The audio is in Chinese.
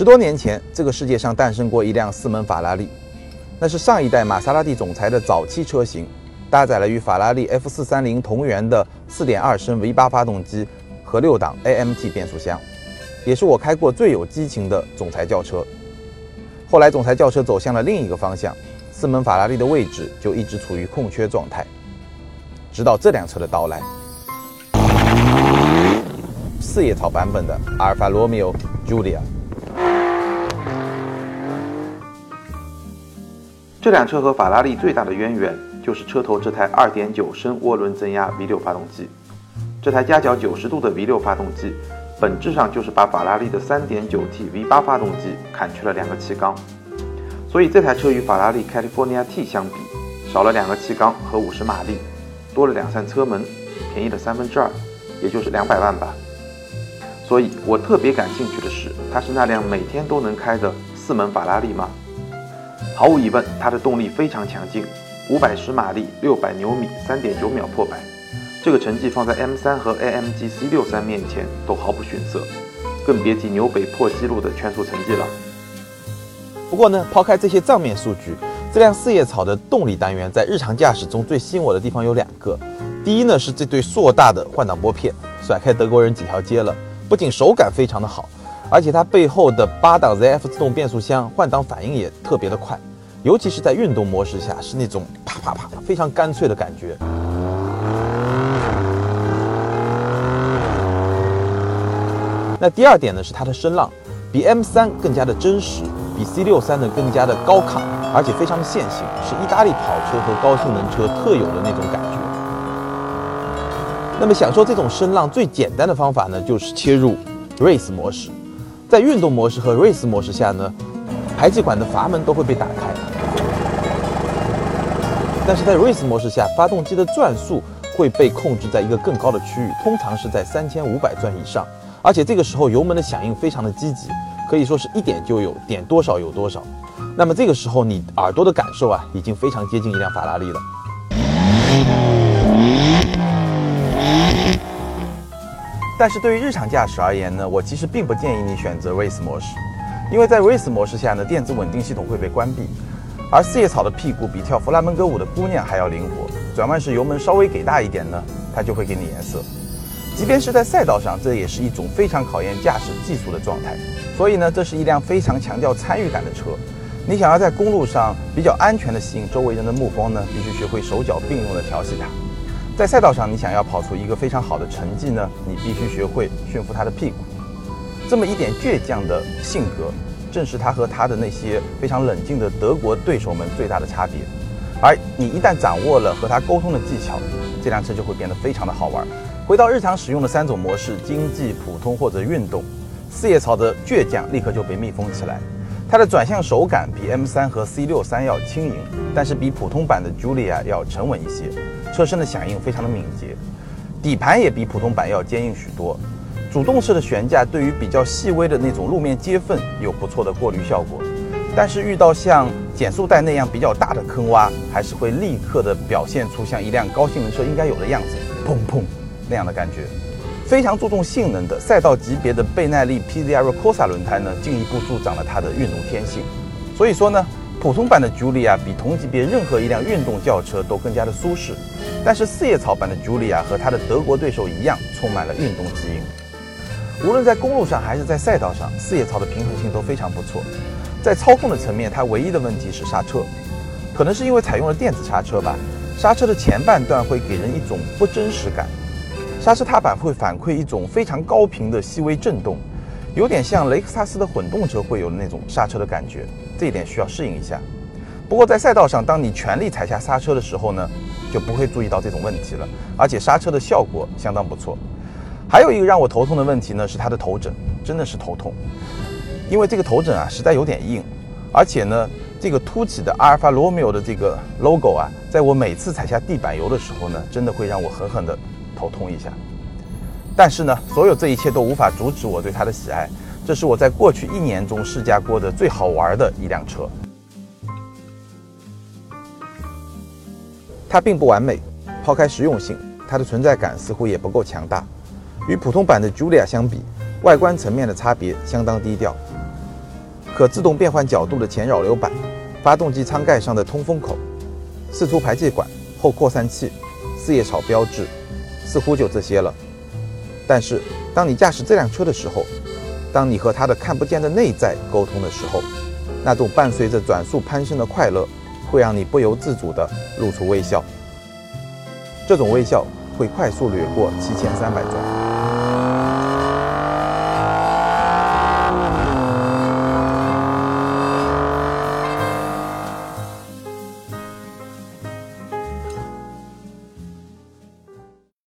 十多年前，这个世界上诞生过一辆四门法拉利，那是上一代玛莎拉蒂总裁的早期车型，搭载了与法拉利 F430 同源的4.2升 V8 发动机和六档 AMT 变速箱，也是我开过最有激情的总裁轿车。后来，总裁轿车走向了另一个方向，四门法拉利的位置就一直处于空缺状态，直到这辆车的到来。四叶草版本的阿尔法罗密欧 Giulia。这辆车和法拉利最大的渊源就是车头这台2.9升涡轮增压 V6 发动机。这台夹角90度的 V6 发动机，本质上就是把法拉利的 3.9T V8 发动机砍去了两个气缸。所以这台车与法拉利 California T 相比，少了两个气缸和50马力，多了两扇车门，便宜了三分之二，也就是两百万吧。所以我特别感兴趣的是，它是那辆每天都能开的四门法拉利吗？毫无疑问，它的动力非常强劲，五百十马力，六百牛米，三点九秒破百。这个成绩放在 M3 和 AMG C63 面前都毫不逊色，更别提纽北破纪录的圈速成绩了。不过呢，抛开这些账面数据，这辆四叶草的动力单元在日常驾驶中最吸引我的地方有两个。第一呢是这对硕大的换挡拨片，甩开德国人几条街了，不仅手感非常的好，而且它背后的八档 ZF 自动变速箱换挡反应也特别的快。尤其是在运动模式下，是那种啪啪啪非常干脆的感觉。那第二点呢，是它的声浪比 M3 更加的真实，比 C63 呢更加的高亢，而且非常的线性，是意大利跑车和高性能车特有的那种感觉。那么享受这种声浪最简单的方法呢，就是切入 Race 模式。在运动模式和 Race 模式下呢，排气管的阀门都会被打开。但是在 race 模式下，发动机的转速会被控制在一个更高的区域，通常是在三千五百转以上，而且这个时候油门的响应非常的积极，可以说是一点就有，点多少有多少。那么这个时候你耳朵的感受啊，已经非常接近一辆法拉利了。但是对于日常驾驶而言呢，我其实并不建议你选择 race 模式，因为在 race 模式下呢，电子稳定系统会被关闭。而四叶草的屁股比跳弗拉门戈舞的姑娘还要灵活，转弯时油门稍微给大一点呢，它就会给你颜色。即便是在赛道上，这也是一种非常考验驾驶技术的状态。所以呢，这是一辆非常强调参与感的车。你想要在公路上比较安全的吸引周围人的目光呢，必须学会手脚并用的调戏它。在赛道上，你想要跑出一个非常好的成绩呢，你必须学会驯服它的屁股。这么一点倔强的性格。正是他和他的那些非常冷静的德国对手们最大的差别，而你一旦掌握了和他沟通的技巧，这辆车就会变得非常的好玩。回到日常使用的三种模式：经济、普通或者运动。四叶草的倔强立刻就被密封起来。它的转向手感比 M3 和 C63 要轻盈，但是比普通版的 Julia 要沉稳一些。车身的响应非常的敏捷，底盘也比普通版要坚硬许多。主动式的悬架对于比较细微的那种路面接缝有不错的过滤效果，但是遇到像减速带那样比较大的坑洼，还是会立刻的表现出像一辆高性能车应该有的样子，砰砰那样的感觉。非常注重性能的赛道级别的倍耐力 p z r o c o s a 轮胎呢，进一步助长了它的运动天性。所以说呢，普通版的 Julia 比同级别任何一辆运动轿车都更加的舒适，但是四叶草版的 Julia 和它的德国对手一样，充满了运动基因。无论在公路上还是在赛道上，四叶草的平衡性都非常不错。在操控的层面，它唯一的问题是刹车，可能是因为采用了电子刹车吧。刹车的前半段会给人一种不真实感，刹车踏板会反馈一种非常高频的细微震动，有点像雷克萨斯的混动车会有的那种刹车的感觉。这一点需要适应一下。不过在赛道上，当你全力踩下刹车的时候呢，就不会注意到这种问题了，而且刹车的效果相当不错。还有一个让我头痛的问题呢，是它的头枕，真的是头痛，因为这个头枕啊实在有点硬，而且呢，这个凸起的阿尔法罗密欧的这个 logo 啊，在我每次踩下地板油的时候呢，真的会让我狠狠的头痛一下。但是呢，所有这一切都无法阻止我对它的喜爱，这是我在过去一年中试驾过的最好玩的一辆车。它并不完美，抛开实用性，它的存在感似乎也不够强大。与普通版的 Julia 相比，外观层面的差别相当低调。可自动变换角度的前扰流板、发动机舱盖上的通风口、四出排气管、后扩散器、四叶草标志，似乎就这些了。但是，当你驾驶这辆车的时候，当你和它的看不见的内在沟通的时候，那种伴随着转速攀升的快乐，会让你不由自主地露出微笑。这种微笑会快速掠过七千三百转。